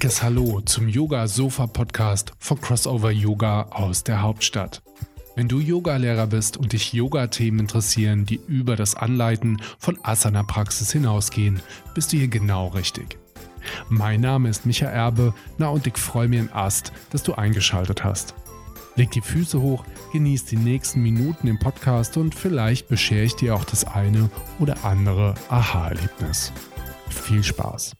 dickes Hallo zum Yoga Sofa Podcast von Crossover Yoga aus der Hauptstadt. Wenn du Yogalehrer bist und dich Yoga-Themen interessieren, die über das Anleiten von Asana-Praxis hinausgehen, bist du hier genau richtig. Mein Name ist Micha Erbe, na und ich freue mich im Ast, dass du eingeschaltet hast. Leg die Füße hoch, genieß die nächsten Minuten im Podcast und vielleicht beschere ich dir auch das eine oder andere Aha-Erlebnis. Viel Spaß!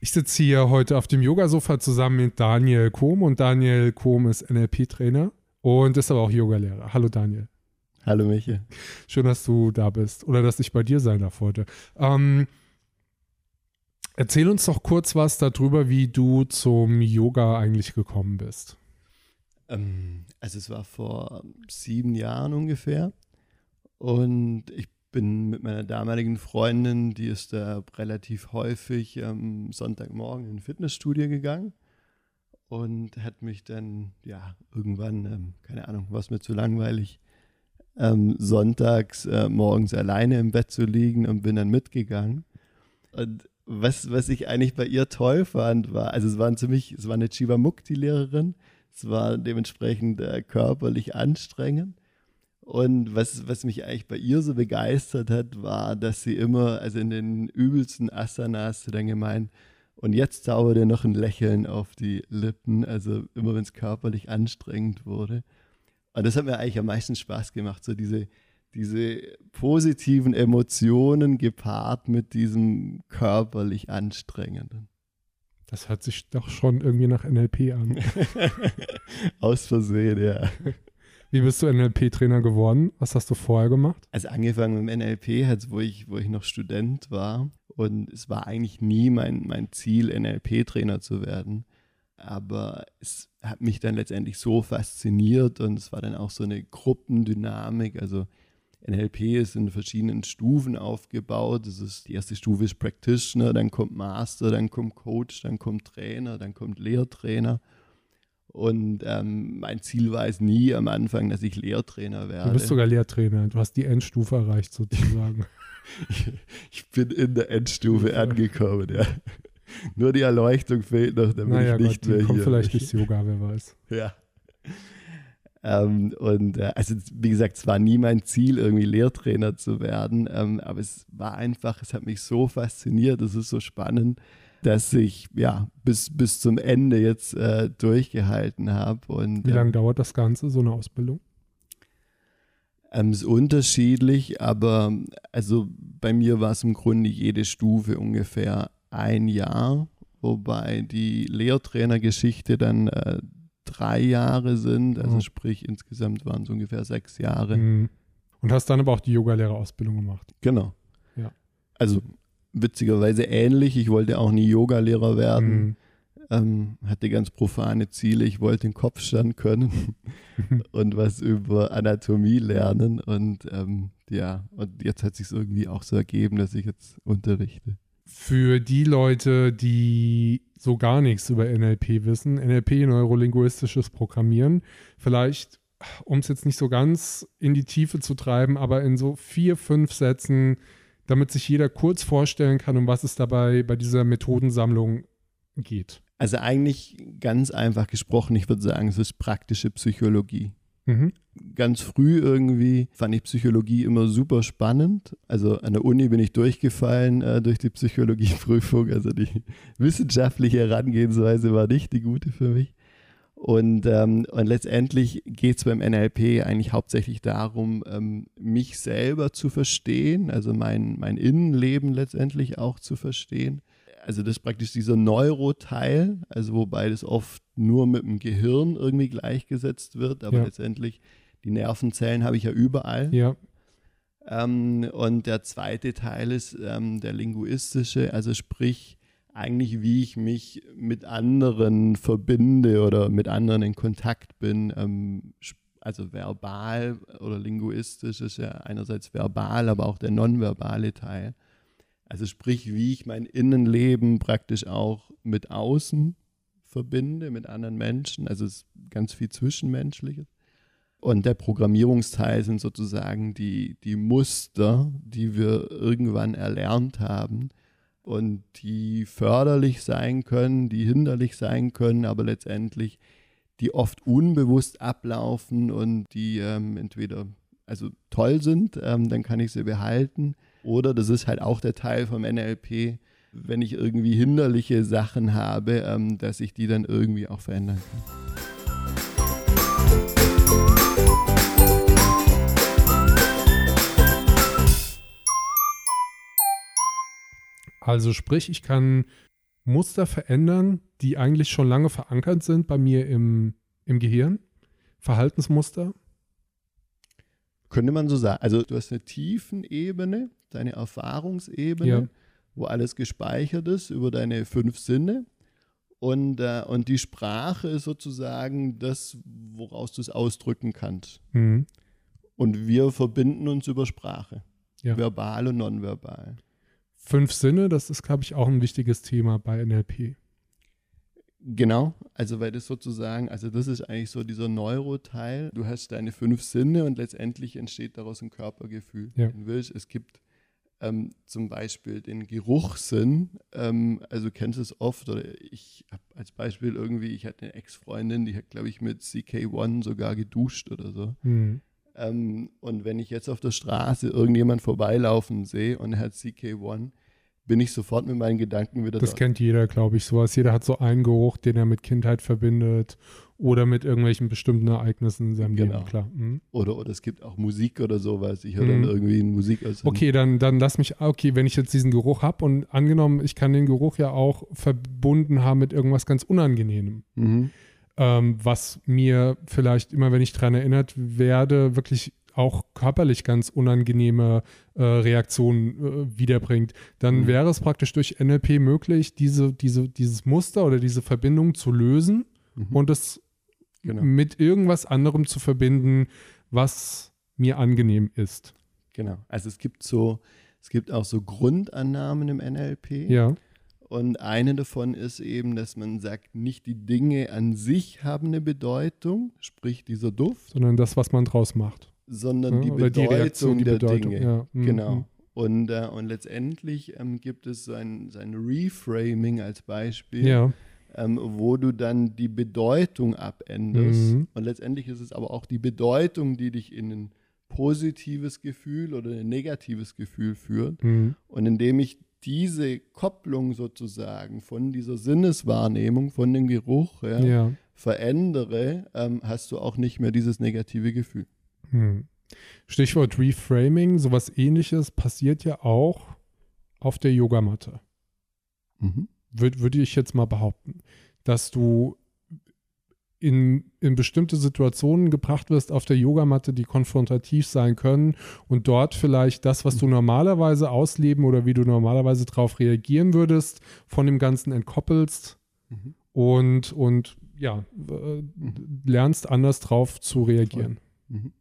Ich sitze hier heute auf dem Yogasofa zusammen mit Daniel Kohm und Daniel Kohm ist NLP-Trainer und ist aber auch Yogalehrer. Hallo Daniel. Hallo Michael. Schön, dass du da bist oder dass ich bei dir sein darf heute. Ähm, erzähl uns doch kurz was darüber, wie du zum Yoga eigentlich gekommen bist. Ähm, also es war vor sieben Jahren ungefähr und ich bin mit meiner damaligen Freundin, die ist da relativ häufig am Sonntagmorgen in ein Fitnessstudio gegangen und hat mich dann, ja, irgendwann, ähm, keine Ahnung, was mir zu langweilig, ähm, sonntags äh, morgens alleine im Bett zu liegen und bin dann mitgegangen. Und was, was ich eigentlich bei ihr toll fand, war, also es war ziemlich, es war eine Chivamukti-Lehrerin, es war dementsprechend äh, körperlich anstrengend und was, was mich eigentlich bei ihr so begeistert hat, war, dass sie immer, also in den übelsten Asanas, dann gemeint, und jetzt zaubert ihr noch ein Lächeln auf die Lippen, also immer wenn es körperlich anstrengend wurde. Und das hat mir eigentlich am meisten Spaß gemacht, so diese, diese positiven Emotionen gepaart mit diesem körperlich anstrengenden. Das hört sich doch schon irgendwie nach NLP an. Aus Versehen, ja. Wie bist du NLP-Trainer geworden? Was hast du vorher gemacht? Also angefangen mit NLP, halt, wo ich, wo ich noch Student war. Und es war eigentlich nie mein, mein Ziel, NLP-Trainer zu werden. Aber es hat mich dann letztendlich so fasziniert und es war dann auch so eine Gruppendynamik. Also NLP ist in verschiedenen Stufen aufgebaut. Das ist, die erste Stufe ist Practitioner, dann kommt Master, dann kommt Coach, dann kommt Trainer, dann kommt Lehrtrainer. Und ähm, mein Ziel war es nie am Anfang, dass ich Lehrtrainer werde. Du bist sogar Lehrtrainer. Du hast die Endstufe erreicht sozusagen. ich bin in der Endstufe angekommen, ja. Nur die Erleuchtung fehlt noch, damit naja, ich nicht Gott, mehr kommt hier. vielleicht durchs Yoga, wer weiß. Ja. Ähm, und äh, also wie gesagt, es war nie mein Ziel, irgendwie Lehrtrainer zu werden, ähm, aber es war einfach, es hat mich so fasziniert, es ist so spannend, dass ich ja bis, bis zum Ende jetzt äh, durchgehalten habe. Wie lange ähm, dauert das Ganze, so eine Ausbildung? Ähm, ist unterschiedlich, aber also bei mir war es im Grunde jede Stufe ungefähr ein Jahr, wobei die Lehrtrainergeschichte dann äh, drei Jahre sind, also mhm. sprich insgesamt waren es ungefähr sechs Jahre. Mhm. Und hast dann aber auch die Yogalehrerausbildung gemacht. Genau. Ja. Also witzigerweise ähnlich. Ich wollte auch nie Yogalehrer werden. Mhm. Ähm, hatte ganz profane Ziele. Ich wollte den Kopfstand können und was über Anatomie lernen. Und ähm, ja, und jetzt hat sich irgendwie auch so ergeben, dass ich jetzt unterrichte. Für die Leute, die so gar nichts über NLP wissen, NLP, neurolinguistisches Programmieren, vielleicht, um es jetzt nicht so ganz in die Tiefe zu treiben, aber in so vier, fünf Sätzen damit sich jeder kurz vorstellen kann, um was es dabei bei dieser Methodensammlung geht? Also eigentlich ganz einfach gesprochen, ich würde sagen, es ist praktische Psychologie. Mhm. Ganz früh irgendwie fand ich Psychologie immer super spannend. Also an der Uni bin ich durchgefallen äh, durch die Psychologieprüfung. Also die wissenschaftliche Herangehensweise war nicht die gute für mich. Und, ähm, und letztendlich geht es beim NLP eigentlich hauptsächlich darum, ähm, mich selber zu verstehen, also mein, mein Innenleben letztendlich auch zu verstehen. Also das ist praktisch dieser Neuroteil, also wobei das oft nur mit dem Gehirn irgendwie gleichgesetzt wird, aber ja. letztendlich die Nervenzellen habe ich ja überall. Ja. Ähm, und der zweite Teil ist ähm, der linguistische, also sprich eigentlich, wie ich mich mit anderen verbinde oder mit anderen in Kontakt bin. Ähm, also verbal oder linguistisch ist ja einerseits verbal, aber auch der nonverbale Teil. Also sprich, wie ich mein Innenleben praktisch auch mit außen verbinde, mit anderen Menschen. Also es ist ganz viel Zwischenmenschliches. Und der Programmierungsteil sind sozusagen die, die Muster, die wir irgendwann erlernt haben, und die förderlich sein können, die hinderlich sein können, aber letztendlich die oft unbewusst ablaufen und die ähm, entweder also toll sind, ähm, dann kann ich sie behalten. Oder das ist halt auch der Teil vom NLP, wenn ich irgendwie hinderliche Sachen habe, ähm, dass ich die dann irgendwie auch verändern kann. Also sprich, ich kann Muster verändern, die eigentlich schon lange verankert sind bei mir im, im Gehirn. Verhaltensmuster. Könnte man so sagen. Also du hast eine Tiefenebene, deine Erfahrungsebene, ja. wo alles gespeichert ist über deine fünf Sinne. Und, äh, und die Sprache ist sozusagen das, woraus du es ausdrücken kannst. Mhm. Und wir verbinden uns über Sprache. Ja. Verbal und nonverbal. Fünf Sinne, das ist, glaube ich, auch ein wichtiges Thema bei NLP. Genau, also weil das sozusagen, also das ist eigentlich so dieser Neuroteil. Du hast deine fünf Sinne und letztendlich entsteht daraus ein Körpergefühl. Ja. Willst, es gibt ähm, zum Beispiel den Geruchssinn, ähm, also kennst du es oft, oder ich habe als Beispiel irgendwie, ich hatte eine Ex-Freundin, die hat, glaube ich, mit CK1 sogar geduscht oder so. Mhm. Ähm, und wenn ich jetzt auf der Straße irgendjemand vorbeilaufen sehe und er hat CK1, bin ich sofort mit meinen Gedanken wieder Das dort. kennt jeder, glaube ich, sowas. Jeder hat so einen Geruch, den er mit Kindheit verbindet oder mit irgendwelchen bestimmten Ereignissen in seinem genau. Leben, klar. Mhm. Oder, oder es gibt auch Musik oder sowas. Ich höre mhm. dann irgendwie Musik aus. Okay, dann, dann lass mich, okay, wenn ich jetzt diesen Geruch habe und angenommen, ich kann den Geruch ja auch verbunden haben mit irgendwas ganz Unangenehmem. Mhm ähm, was mir vielleicht immer, wenn ich daran erinnert werde, wirklich auch körperlich ganz unangenehme äh, Reaktionen äh, wiederbringt, dann mhm. wäre es praktisch durch NLP möglich, diese, diese, dieses Muster oder diese Verbindung zu lösen mhm. und es genau. mit irgendwas anderem zu verbinden, was mir angenehm ist. Genau. Also es gibt so, es gibt auch so Grundannahmen im NLP. Ja. Und eine davon ist eben, dass man sagt, nicht die Dinge an sich haben eine Bedeutung, sprich dieser Duft. Sondern das, was man draus macht. Sondern ja, die Bedeutung die Reaktion, die der Bedeutung, Dinge. Ja. Mhm. Genau. Und, äh, und letztendlich ähm, gibt es so ein, so ein Reframing als Beispiel, ja. ähm, wo du dann die Bedeutung abänderst. Mhm. Und letztendlich ist es aber auch die Bedeutung, die dich in ein positives Gefühl oder ein negatives Gefühl führt. Mhm. Und indem ich diese Kopplung sozusagen von dieser Sinneswahrnehmung, von dem Geruch ja, ja. verändere, ähm, hast du auch nicht mehr dieses negative Gefühl. Hm. Stichwort Reframing, sowas ähnliches passiert ja auch auf der Yogamatte. Mhm. Würde würd ich jetzt mal behaupten, dass du in, in bestimmte Situationen gebracht wirst auf der Yogamatte, die konfrontativ sein können und dort vielleicht das, was du normalerweise ausleben oder wie du normalerweise darauf reagieren würdest, von dem Ganzen entkoppelst mhm. und, und ja, äh, lernst anders drauf zu reagieren. Mhm.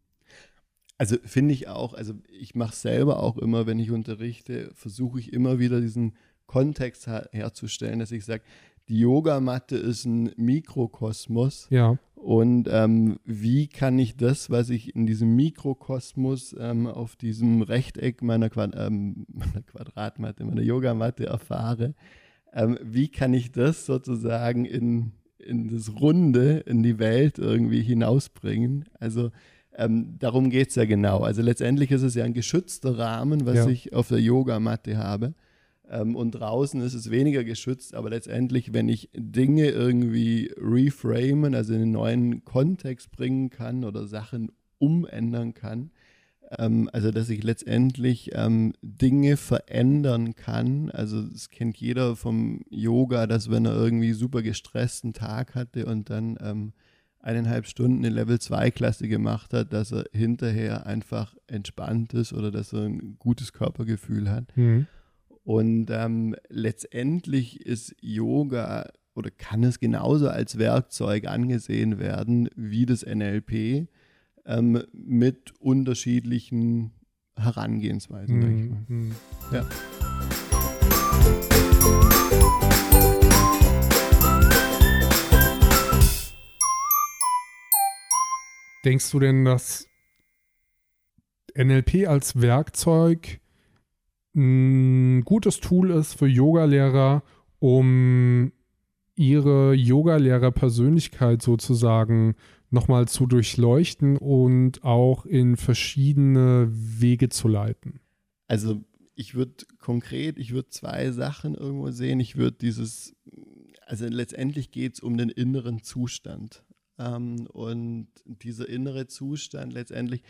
Also finde ich auch, also ich mache selber auch immer, wenn ich unterrichte, versuche ich immer wieder diesen Kontext her herzustellen, dass ich sage, die Yogamatte ist ein Mikrokosmos. Ja. Und ähm, wie kann ich das, was ich in diesem Mikrokosmos ähm, auf diesem Rechteck meiner, Quad ähm, meiner Quadratmatte, meiner Yogamatte erfahre, ähm, wie kann ich das sozusagen in, in das Runde, in die Welt irgendwie hinausbringen? Also ähm, darum geht es ja genau. Also letztendlich ist es ja ein geschützter Rahmen, was ja. ich auf der Yogamatte habe. Ähm, und draußen ist es weniger geschützt, aber letztendlich, wenn ich Dinge irgendwie reframen, also in einen neuen Kontext bringen kann oder Sachen umändern kann, ähm, also dass ich letztendlich ähm, Dinge verändern kann. Also das kennt jeder vom Yoga, dass wenn er irgendwie super gestressten Tag hatte und dann ähm, eineinhalb Stunden eine Level-2-Klasse gemacht hat, dass er hinterher einfach entspannt ist oder dass er ein gutes Körpergefühl hat. Mhm. Und ähm, letztendlich ist Yoga oder kann es genauso als Werkzeug angesehen werden wie das NLP ähm, mit unterschiedlichen Herangehensweisen. Mhm. mhm. Ja. Denkst du denn, dass NLP als Werkzeug ein gutes Tool ist für Yogalehrer, um ihre Yogalehrer-Persönlichkeit sozusagen nochmal zu durchleuchten und auch in verschiedene Wege zu leiten? Also ich würde konkret, ich würde zwei Sachen irgendwo sehen. Ich würde dieses, also letztendlich geht es um den inneren Zustand. Ähm, und dieser innere Zustand letztendlich,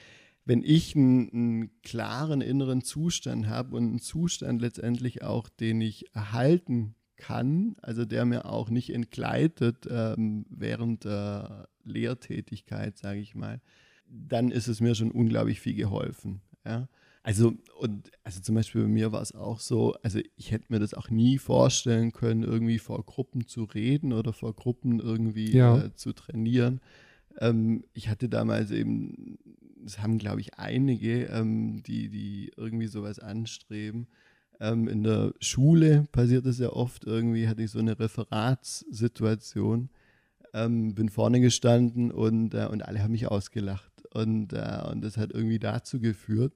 wenn ich einen, einen klaren inneren Zustand habe und einen Zustand letztendlich auch, den ich erhalten kann, also der mir auch nicht entgleitet ähm, während der Lehrtätigkeit, sage ich mal, dann ist es mir schon unglaublich viel geholfen. Ja? Also, und also zum Beispiel bei mir war es auch so, also ich hätte mir das auch nie vorstellen können, irgendwie vor Gruppen zu reden oder vor Gruppen irgendwie ja. äh, zu trainieren. Ähm, ich hatte damals eben, das haben glaube ich einige, ähm, die, die irgendwie sowas anstreben. Ähm, in der Schule passiert es ja oft irgendwie, hatte ich so eine Referatssituation, ähm, bin vorne gestanden und, äh, und alle haben mich ausgelacht. Und, äh, und das hat irgendwie dazu geführt,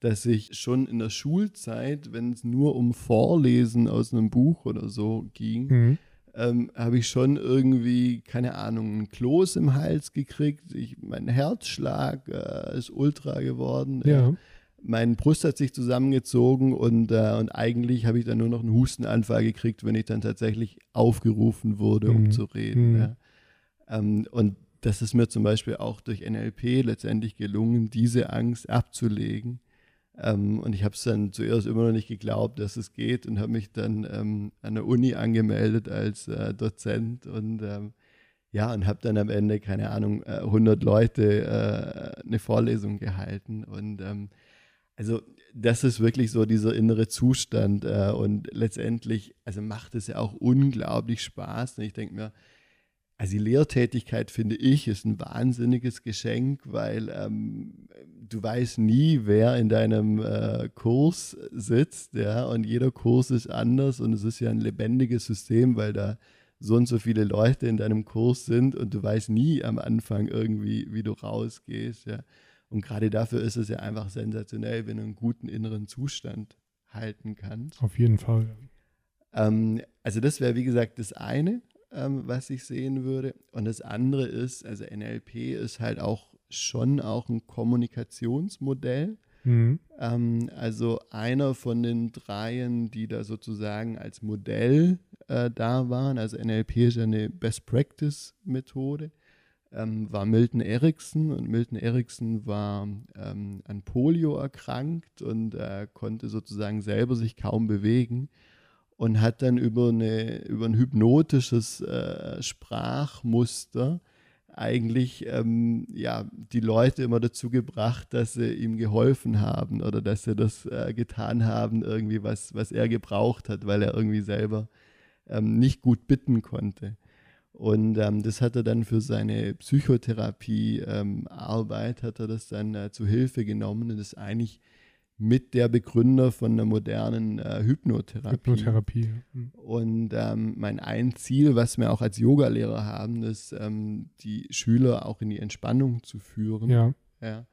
dass ich schon in der Schulzeit, wenn es nur um Vorlesen aus einem Buch oder so ging, mhm. Ähm, habe ich schon irgendwie, keine Ahnung, ein Kloß im Hals gekriegt. Ich, mein Herzschlag äh, ist ultra geworden. Ja. Äh, mein Brust hat sich zusammengezogen und, äh, und eigentlich habe ich dann nur noch einen Hustenanfall gekriegt, wenn ich dann tatsächlich aufgerufen wurde, um mhm. zu reden. Mhm. Ja. Ähm, und das ist mir zum Beispiel auch durch NLP letztendlich gelungen, diese Angst abzulegen ähm, und ich habe es dann zuerst immer noch nicht geglaubt, dass es geht und habe mich dann ähm, an der Uni angemeldet als äh, Dozent und ähm, ja, und habe dann am Ende, keine Ahnung, äh, 100 Leute äh, eine Vorlesung gehalten. Und ähm, also das ist wirklich so dieser innere Zustand. Äh, und letztendlich, also macht es ja auch unglaublich Spaß. Und ich denke mir, also die Lehrtätigkeit, finde ich, ist ein wahnsinniges Geschenk, weil ähm, du weißt nie, wer in deinem äh, Kurs sitzt, ja, und jeder Kurs ist anders und es ist ja ein lebendiges System, weil da so und so viele Leute in deinem Kurs sind und du weißt nie am Anfang irgendwie, wie du rausgehst, ja. Und gerade dafür ist es ja einfach sensationell, wenn du einen guten inneren Zustand halten kannst. Auf jeden Fall. Ähm, also das wäre, wie gesagt, das eine ähm, was ich sehen würde. Und das andere ist, also NLP ist halt auch schon auch ein Kommunikationsmodell. Mhm. Ähm, also einer von den dreien, die da sozusagen als Modell äh, da waren, also NLP ist ja eine Best Practice Methode, ähm, war Milton Erickson und Milton Erickson war ähm, an Polio erkrankt und äh, konnte sozusagen selber sich kaum bewegen und hat dann über, eine, über ein hypnotisches äh, Sprachmuster eigentlich ähm, ja, die Leute immer dazu gebracht, dass sie ihm geholfen haben oder dass sie das äh, getan haben, irgendwie was, was er gebraucht hat, weil er irgendwie selber ähm, nicht gut bitten konnte. Und ähm, das hat er dann für seine Psychotherapie-Arbeit, ähm, hat er das dann äh, zu Hilfe genommen und das eigentlich mit der Begründer von der modernen äh, Hypnotherapie. Hypnotherapie. Mhm. Und ähm, mein ein Ziel, was wir auch als Yogalehrer haben, ist, ähm, die Schüler auch in die Entspannung zu führen. Ja. ja.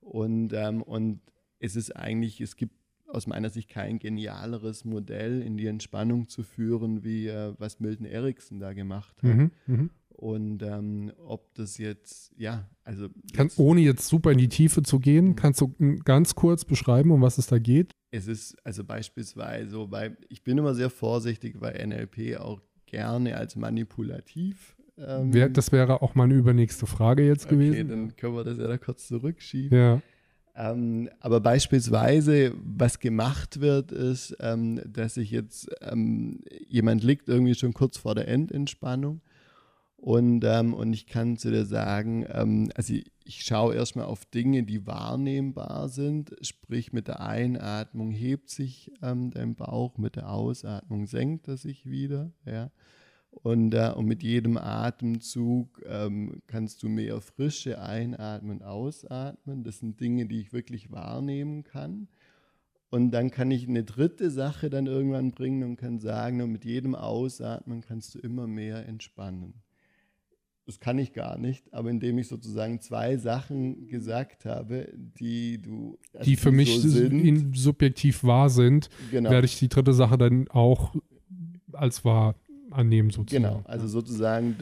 Und, ähm, und es ist eigentlich, es gibt aus meiner Sicht kein genialeres Modell in die Entspannung zu führen, wie äh, was Milton Erickson da gemacht hat. Mhm, mh. Und ähm, ob das jetzt, ja, also. Kann, ohne jetzt super in die Tiefe zu gehen, mhm. kannst du ganz kurz beschreiben, um was es da geht? Es ist also beispielsweise weil ich bin immer sehr vorsichtig, weil NLP auch gerne als manipulativ. Ähm, das wäre auch meine übernächste Frage jetzt okay, gewesen. dann können wir das ja da kurz zurückschieben. Ja. Ähm, aber beispielsweise, was gemacht wird, ist, ähm, dass sich jetzt ähm, jemand liegt irgendwie schon kurz vor der Endentspannung und, ähm, und ich kann zu dir sagen, ähm, also ich, ich schaue erstmal auf Dinge, die wahrnehmbar sind. Sprich, mit der Einatmung hebt sich ähm, dein Bauch, mit der Ausatmung senkt er sich wieder. Ja. Und, äh, und mit jedem Atemzug ähm, kannst du mehr Frische einatmen und ausatmen. Das sind Dinge, die ich wirklich wahrnehmen kann. Und dann kann ich eine dritte Sache dann irgendwann bringen und kann sagen, mit jedem Ausatmen kannst du immer mehr entspannen das kann ich gar nicht, aber indem ich sozusagen zwei Sachen gesagt habe, die du. Also die für die mich so subjektiv wahr sind, genau. werde ich die dritte Sache dann auch als wahr annehmen, sozusagen. Genau, also sozusagen,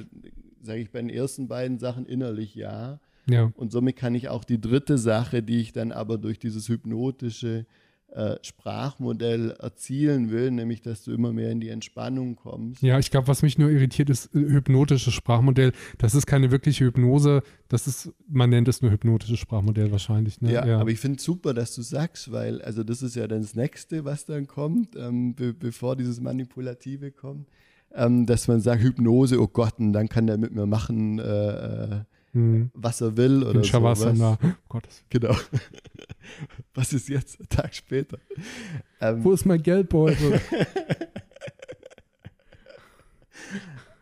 sage ich bei den ersten beiden Sachen innerlich ja. Ja. Und somit kann ich auch die dritte Sache, die ich dann aber durch dieses hypnotische äh, Sprachmodell erzielen will, nämlich dass du immer mehr in die Entspannung kommst. Ja, ich glaube, was mich nur irritiert, ist äh, hypnotisches Sprachmodell. Das ist keine wirkliche Hypnose, das ist, man nennt es nur hypnotisches Sprachmodell wahrscheinlich. Ne? Ja, ja, aber ich finde es super, dass du sagst, weil, also das ist ja dann das Nächste, was dann kommt, ähm, be bevor dieses Manipulative kommt, ähm, dass man sagt, Hypnose, oh Gott, und dann kann der mit mir machen, äh, äh hm. was er will oder so. Shavasana. Oh Gott. Genau. was ist jetzt, ein Tag später? Ähm, Wo ist mein Geldbeutel?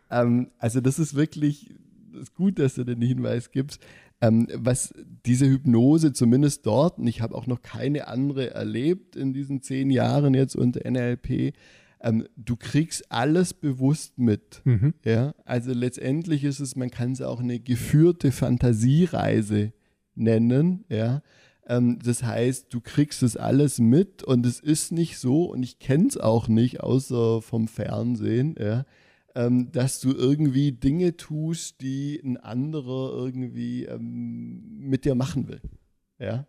ähm, also das ist wirklich das ist gut, dass du den Hinweis gibst. Ähm, was diese Hypnose zumindest dort, und ich habe auch noch keine andere erlebt in diesen zehn Jahren jetzt unter NLP, ähm, du kriegst alles bewusst mit. Mhm. Ja? Also letztendlich ist es, man kann es auch eine geführte Fantasiereise nennen. Ja? Ähm, das heißt, du kriegst es alles mit und es ist nicht so, und ich kenne es auch nicht, außer vom Fernsehen, ja? ähm, dass du irgendwie Dinge tust, die ein anderer irgendwie ähm, mit dir machen will. Ja?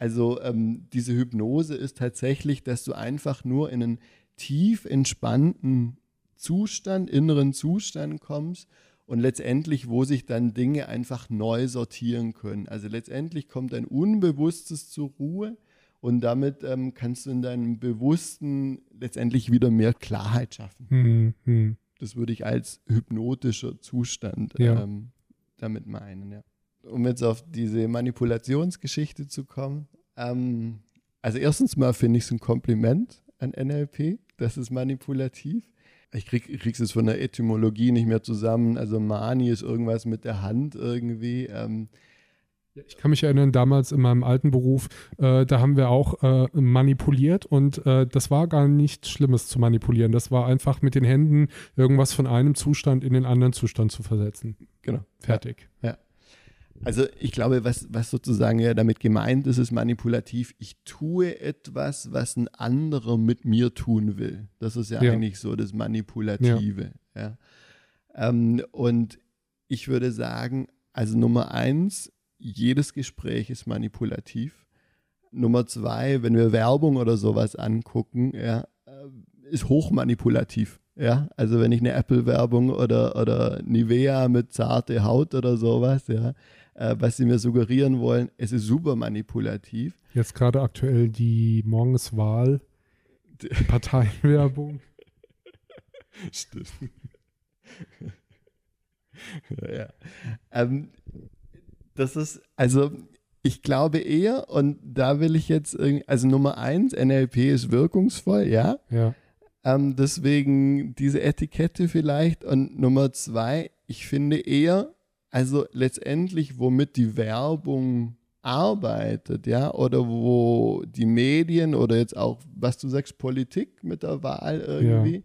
Also ähm, diese Hypnose ist tatsächlich, dass du einfach nur in einen tief entspannten Zustand, inneren Zustand kommst und letztendlich, wo sich dann Dinge einfach neu sortieren können. Also letztendlich kommt ein Unbewusstes zur Ruhe und damit ähm, kannst du in deinem Bewussten letztendlich wieder mehr Klarheit schaffen. Mhm. Das würde ich als hypnotischer Zustand ja. ähm, damit meinen. Ja. Um jetzt auf diese Manipulationsgeschichte zu kommen. Ähm, also erstens mal finde ich es ein Kompliment an NLP das ist manipulativ. Ich krieg, krieg's es von der Etymologie nicht mehr zusammen. Also Mani ist irgendwas mit der Hand irgendwie. Ähm, ich kann mich erinnern, damals in meinem alten Beruf, äh, da haben wir auch äh, manipuliert und äh, das war gar nichts Schlimmes zu manipulieren. Das war einfach mit den Händen irgendwas von einem Zustand in den anderen Zustand zu versetzen. Genau. Fertig. Ja. ja. Also ich glaube, was, was sozusagen ja damit gemeint ist, ist manipulativ. Ich tue etwas, was ein anderer mit mir tun will. Das ist ja, ja. eigentlich so das Manipulative. Ja. ja. Ähm, und ich würde sagen, also Nummer eins, jedes Gespräch ist manipulativ. Nummer zwei, wenn wir Werbung oder sowas angucken, ja, äh, ist hochmanipulativ. Ja, also wenn ich eine Apple-Werbung oder, oder Nivea mit zarte Haut oder sowas, ja, äh, was sie mir suggerieren wollen. Es ist super manipulativ. Jetzt gerade aktuell die Morgenswahl, die Parteienwerbung. Stimmt. ja. Ähm, das ist, also ich glaube eher, und da will ich jetzt also Nummer eins, NLP ist wirkungsvoll, ja. Ja. Ähm, deswegen diese Etikette vielleicht. Und Nummer zwei, ich finde eher, also letztendlich, womit die Werbung arbeitet, ja, oder wo die Medien oder jetzt auch, was du sagst, Politik mit der Wahl irgendwie,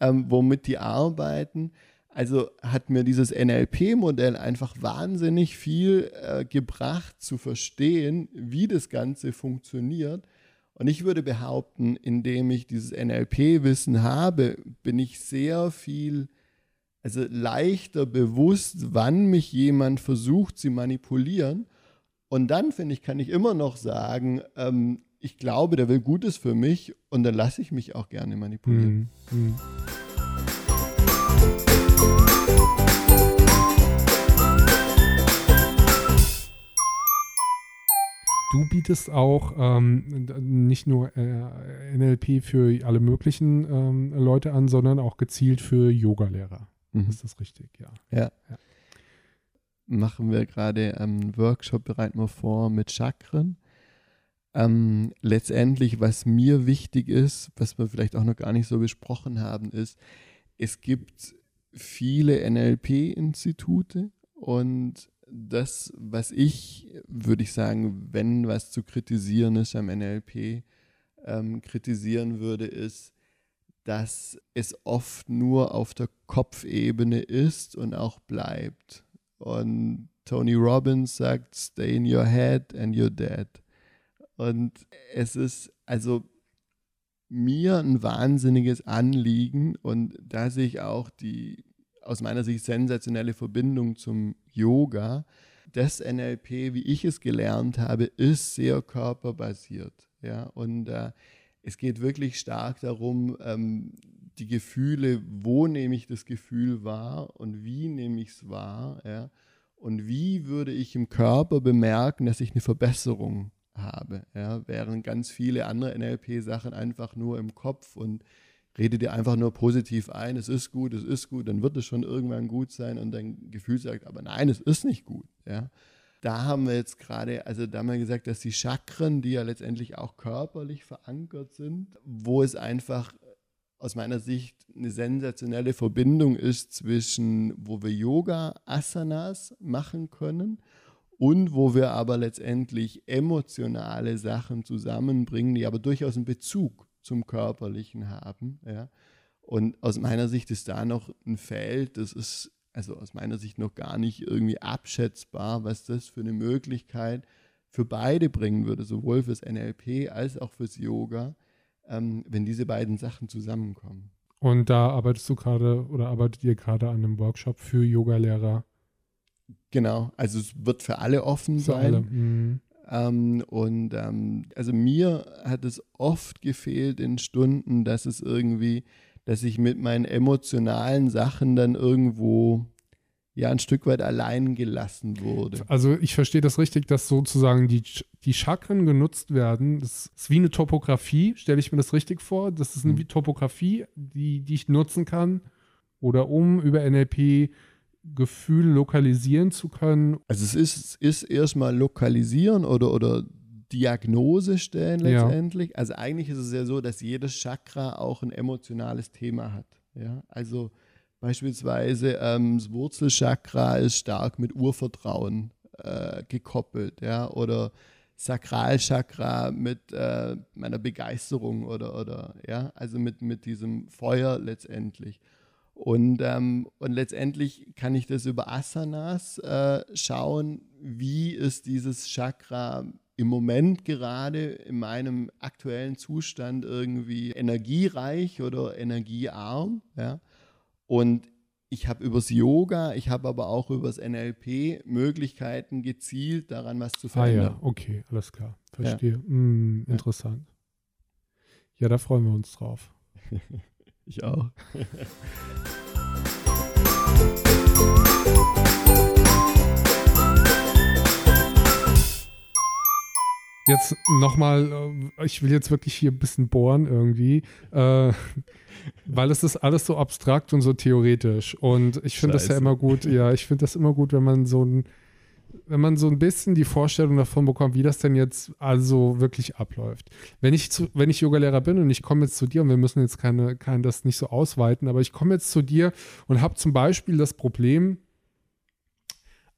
ja. ähm, womit die arbeiten. Also hat mir dieses NLP-Modell einfach wahnsinnig viel äh, gebracht zu verstehen, wie das Ganze funktioniert. Und ich würde behaupten, indem ich dieses NLP-Wissen habe, bin ich sehr viel also leichter bewusst, wann mich jemand versucht zu manipulieren. Und dann, finde ich, kann ich immer noch sagen, ähm, ich glaube, der will Gutes für mich und dann lasse ich mich auch gerne manipulieren. Mhm. Mhm. Du bietest auch ähm, nicht nur äh, NLP für alle möglichen ähm, Leute an, sondern auch gezielt für Yogalehrer. Mhm. Ist das richtig, ja. Ja. ja. Machen wir gerade einen Workshop, bereiten wir vor mit Chakren. Ähm, letztendlich, was mir wichtig ist, was wir vielleicht auch noch gar nicht so besprochen haben, ist, es gibt viele NLP-Institute und das, was ich, würde ich sagen, wenn was zu kritisieren ist am NLP, ähm, kritisieren würde, ist, dass es oft nur auf der Kopfebene ist und auch bleibt. Und Tony Robbins sagt, stay in your head and you're dead. Und es ist also mir ein wahnsinniges Anliegen und da sehe ich auch die aus meiner Sicht sensationelle Verbindung zum Yoga. Das NLP, wie ich es gelernt habe, ist sehr körperbasiert. Ja? Und äh, es geht wirklich stark darum, ähm, die Gefühle, wo nehme ich das Gefühl wahr und wie nehme ich es wahr. Ja? Und wie würde ich im Körper bemerken, dass ich eine Verbesserung habe. Ja? Während ganz viele andere NLP-Sachen einfach nur im Kopf und rede dir einfach nur positiv ein, es ist gut, es ist gut, dann wird es schon irgendwann gut sein und dein Gefühl sagt, aber nein, es ist nicht gut. Ja? Da haben wir jetzt gerade, also da haben wir gesagt, dass die Chakren, die ja letztendlich auch körperlich verankert sind, wo es einfach aus meiner Sicht eine sensationelle Verbindung ist zwischen, wo wir Yoga, Asanas machen können und wo wir aber letztendlich emotionale Sachen zusammenbringen, die aber durchaus einen Bezug zum Körperlichen haben. Ja. Und aus meiner Sicht ist da noch ein Feld, das ist also aus meiner Sicht noch gar nicht irgendwie abschätzbar, was das für eine Möglichkeit für beide bringen würde, sowohl fürs NLP als auch fürs Yoga, ähm, wenn diese beiden Sachen zusammenkommen. Und da arbeitest du gerade oder arbeitet ihr gerade an einem Workshop für Yogalehrer? Genau, also es wird für alle offen für sein. Alle. Mhm. Ähm, und ähm, also mir hat es oft gefehlt in Stunden, dass es irgendwie, dass ich mit meinen emotionalen Sachen dann irgendwo ja ein Stück weit allein gelassen wurde. Also ich verstehe das richtig, dass sozusagen die, die Chakren genutzt werden. Das ist wie eine Topografie, stelle ich mir das richtig vor. Das ist eine mhm. Topografie, die, die ich nutzen kann. Oder um über NLP Gefühl lokalisieren zu können? Also es ist, ist erstmal lokalisieren oder, oder Diagnose stellen letztendlich. Ja. Also eigentlich ist es ja so, dass jedes Chakra auch ein emotionales Thema hat. Ja? Also beispielsweise ähm, das Wurzelchakra ist stark mit Urvertrauen äh, gekoppelt, ja, oder Sakralchakra mit äh, meiner Begeisterung oder, oder ja, also mit, mit diesem Feuer letztendlich. Und, ähm, und letztendlich kann ich das über Asanas äh, schauen, wie ist dieses Chakra im Moment gerade in meinem aktuellen Zustand irgendwie energiereich oder energiearm. Ja? Und ich habe übers Yoga, ich habe aber auch übers NLP Möglichkeiten gezielt daran was zu verändern. Ah ja, okay, alles klar, verstehe. Ja. Mm, interessant. Ja. ja, da freuen wir uns drauf. Ich auch. Jetzt nochmal, äh, ich will jetzt wirklich hier ein bisschen bohren irgendwie, äh, weil es ist alles so abstrakt und so theoretisch. Und ich finde das ja immer gut, ja, ich finde das immer gut, wenn man so ein wenn man so ein bisschen die Vorstellung davon bekommt, wie das denn jetzt also wirklich abläuft. Wenn ich, zu, wenn ich Yogalehrer bin und ich komme jetzt zu dir und wir müssen jetzt keine, kein, das nicht so ausweiten, aber ich komme jetzt zu dir und habe zum Beispiel das Problem,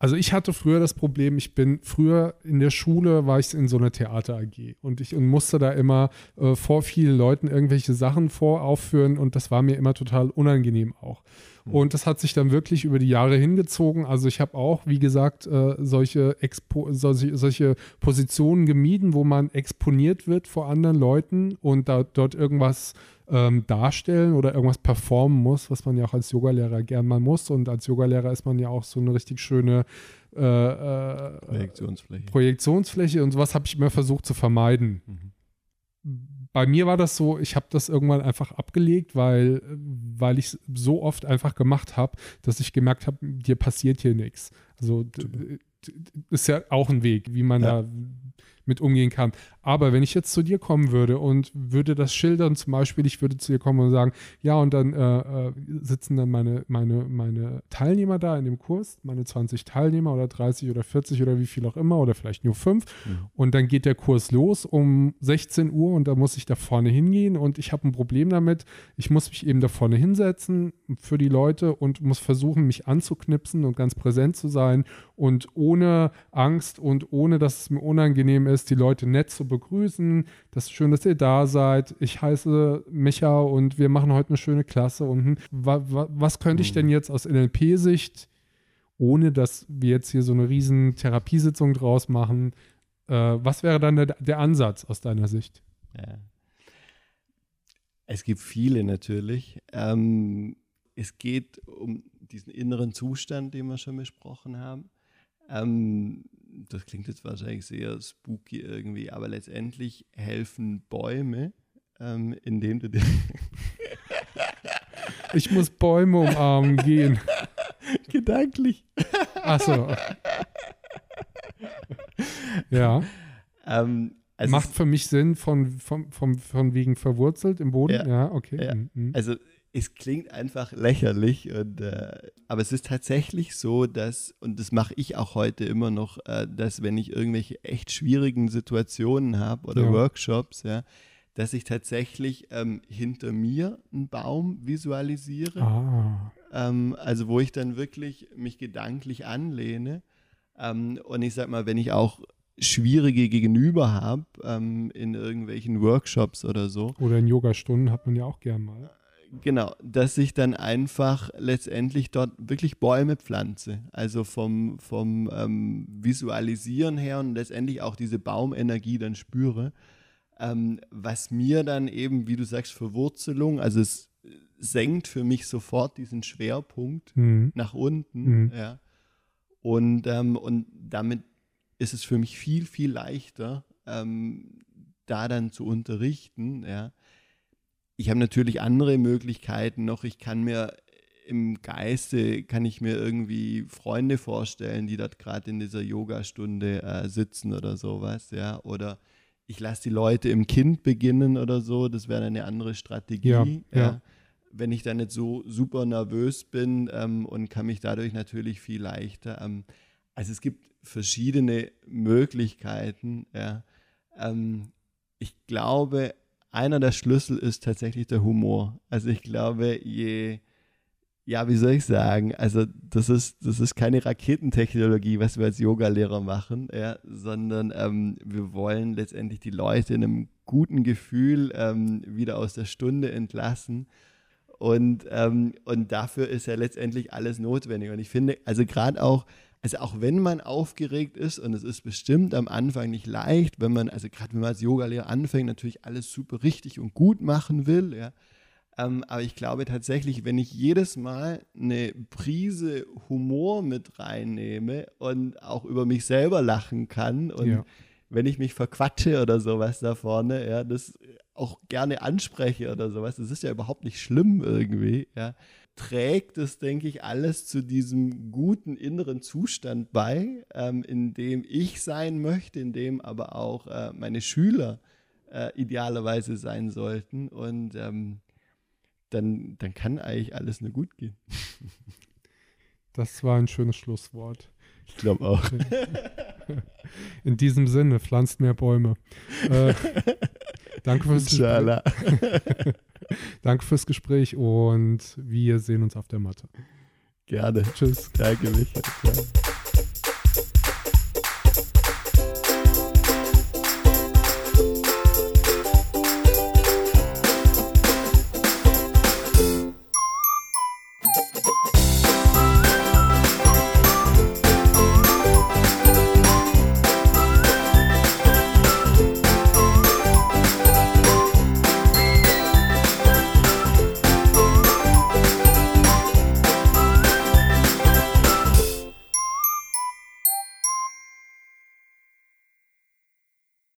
also ich hatte früher das Problem, ich bin früher in der Schule, war ich in so einer Theater AG und ich und musste da immer äh, vor vielen Leuten irgendwelche Sachen voraufführen und das war mir immer total unangenehm auch. Mhm. Und das hat sich dann wirklich über die Jahre hingezogen. Also ich habe auch, wie gesagt, äh, solche, Expo solche, solche Positionen gemieden, wo man exponiert wird vor anderen Leuten und da, dort irgendwas ähm, darstellen oder irgendwas performen muss, was man ja auch als Yogalehrer gern mal muss. Und als Yogalehrer ist man ja auch so eine richtig schöne äh, äh, Projektionsfläche. Projektionsfläche und sowas habe ich immer versucht zu vermeiden. Mhm. Bei mir war das so, ich habe das irgendwann einfach abgelegt, weil, weil ich so oft einfach gemacht habe, dass ich gemerkt habe, dir passiert hier nichts. Also ist ja auch ein Weg, wie man ja. da mit umgehen kann. Aber wenn ich jetzt zu dir kommen würde und würde das schildern, zum Beispiel, ich würde zu dir kommen und sagen, ja, und dann äh, äh sitzen dann meine, meine, meine Teilnehmer da in dem Kurs, meine 20 Teilnehmer oder 30 oder 40 oder wie viel auch immer oder vielleicht nur fünf. Mhm. Und dann geht der Kurs los um 16 Uhr und da muss ich da vorne hingehen und ich habe ein Problem damit. Ich muss mich eben da vorne hinsetzen für die Leute und muss versuchen, mich anzuknipsen und ganz präsent zu sein und ohne Angst und ohne, dass es mir unangenehm ist, die Leute nett zu begrüßen. Das ist schön, dass ihr da seid. Ich heiße Micha und wir machen heute eine schöne Klasse. Und wa, wa, was könnte ich denn mhm. jetzt aus NLP-Sicht ohne dass wir jetzt hier so eine riesen Therapiesitzung draus machen. Äh, was wäre dann der, der, Ansatz aus deiner Sicht? Ja. Es gibt viele natürlich. Ähm, es geht um diesen inneren Zustand, den wir schon besprochen haben. Ähm, das klingt jetzt wahrscheinlich sehr spooky irgendwie, aber letztendlich helfen Bäume, ähm, indem du dir. ich muss Bäume umarmen gehen. Gedanklich. Achso. ja. Ähm, also Macht für mich Sinn von, von, von, von wegen verwurzelt im Boden. Ja, ja okay. Ja. Mhm. Also es klingt einfach lächerlich, und, äh, aber es ist tatsächlich so, dass, und das mache ich auch heute immer noch, äh, dass wenn ich irgendwelche echt schwierigen Situationen habe oder ja. Workshops, ja, dass ich tatsächlich ähm, hinter mir einen Baum visualisiere. Ah. Ähm, also wo ich dann wirklich mich gedanklich anlehne. Ähm, und ich sag mal, wenn ich auch schwierige Gegenüber habe ähm, in irgendwelchen Workshops oder so. Oder in Yogastunden hat man ja auch gern mal. Genau, dass ich dann einfach letztendlich dort wirklich Bäume pflanze. Also vom, vom ähm, Visualisieren her und letztendlich auch diese Baumenergie dann spüre. Ähm, was mir dann eben, wie du sagst, Verwurzelung, also es senkt für mich sofort diesen Schwerpunkt mhm. nach unten. Mhm. Ja. Und, ähm, und damit ist es für mich viel, viel leichter, ähm, da dann zu unterrichten. Ja ich habe natürlich andere Möglichkeiten noch. Ich kann mir im Geiste, kann ich mir irgendwie Freunde vorstellen, die dort gerade in dieser Yogastunde äh, sitzen oder sowas, ja. Oder ich lasse die Leute im Kind beginnen oder so. Das wäre eine andere Strategie. Ja, ja. ja, Wenn ich dann nicht so super nervös bin ähm, und kann mich dadurch natürlich viel leichter. Ähm, also es gibt verschiedene Möglichkeiten. Ja. Ähm, ich glaube, einer der Schlüssel ist tatsächlich der Humor. Also ich glaube, je, ja, wie soll ich sagen, also das ist, das ist keine Raketentechnologie, was wir als Yogalehrer machen, ja, sondern ähm, wir wollen letztendlich die Leute in einem guten Gefühl ähm, wieder aus der Stunde entlassen. Und, ähm, und dafür ist ja letztendlich alles notwendig. Und ich finde, also gerade auch, also auch wenn man aufgeregt ist und es ist bestimmt am Anfang nicht leicht, wenn man, also gerade wenn man als Yogalehrer anfängt, natürlich alles super richtig und gut machen will, ja. Ähm, aber ich glaube tatsächlich, wenn ich jedes Mal eine Prise Humor mit reinnehme und auch über mich selber lachen kann und ja. wenn ich mich verquatsche oder sowas da vorne, ja, das auch gerne anspreche oder sowas, das ist ja überhaupt nicht schlimm irgendwie, ja trägt es, denke ich, alles zu diesem guten inneren Zustand bei, ähm, in dem ich sein möchte, in dem aber auch äh, meine Schüler äh, idealerweise sein sollten. Und ähm, dann, dann kann eigentlich alles nur gut gehen. Das war ein schönes Schlusswort. Ich glaube auch. In diesem Sinne, pflanzt mehr Bäume. Äh, danke fürs Gespräch. danke fürs Gespräch und wir sehen uns auf der Matte. Gerne. Tschüss. Danke, Michael.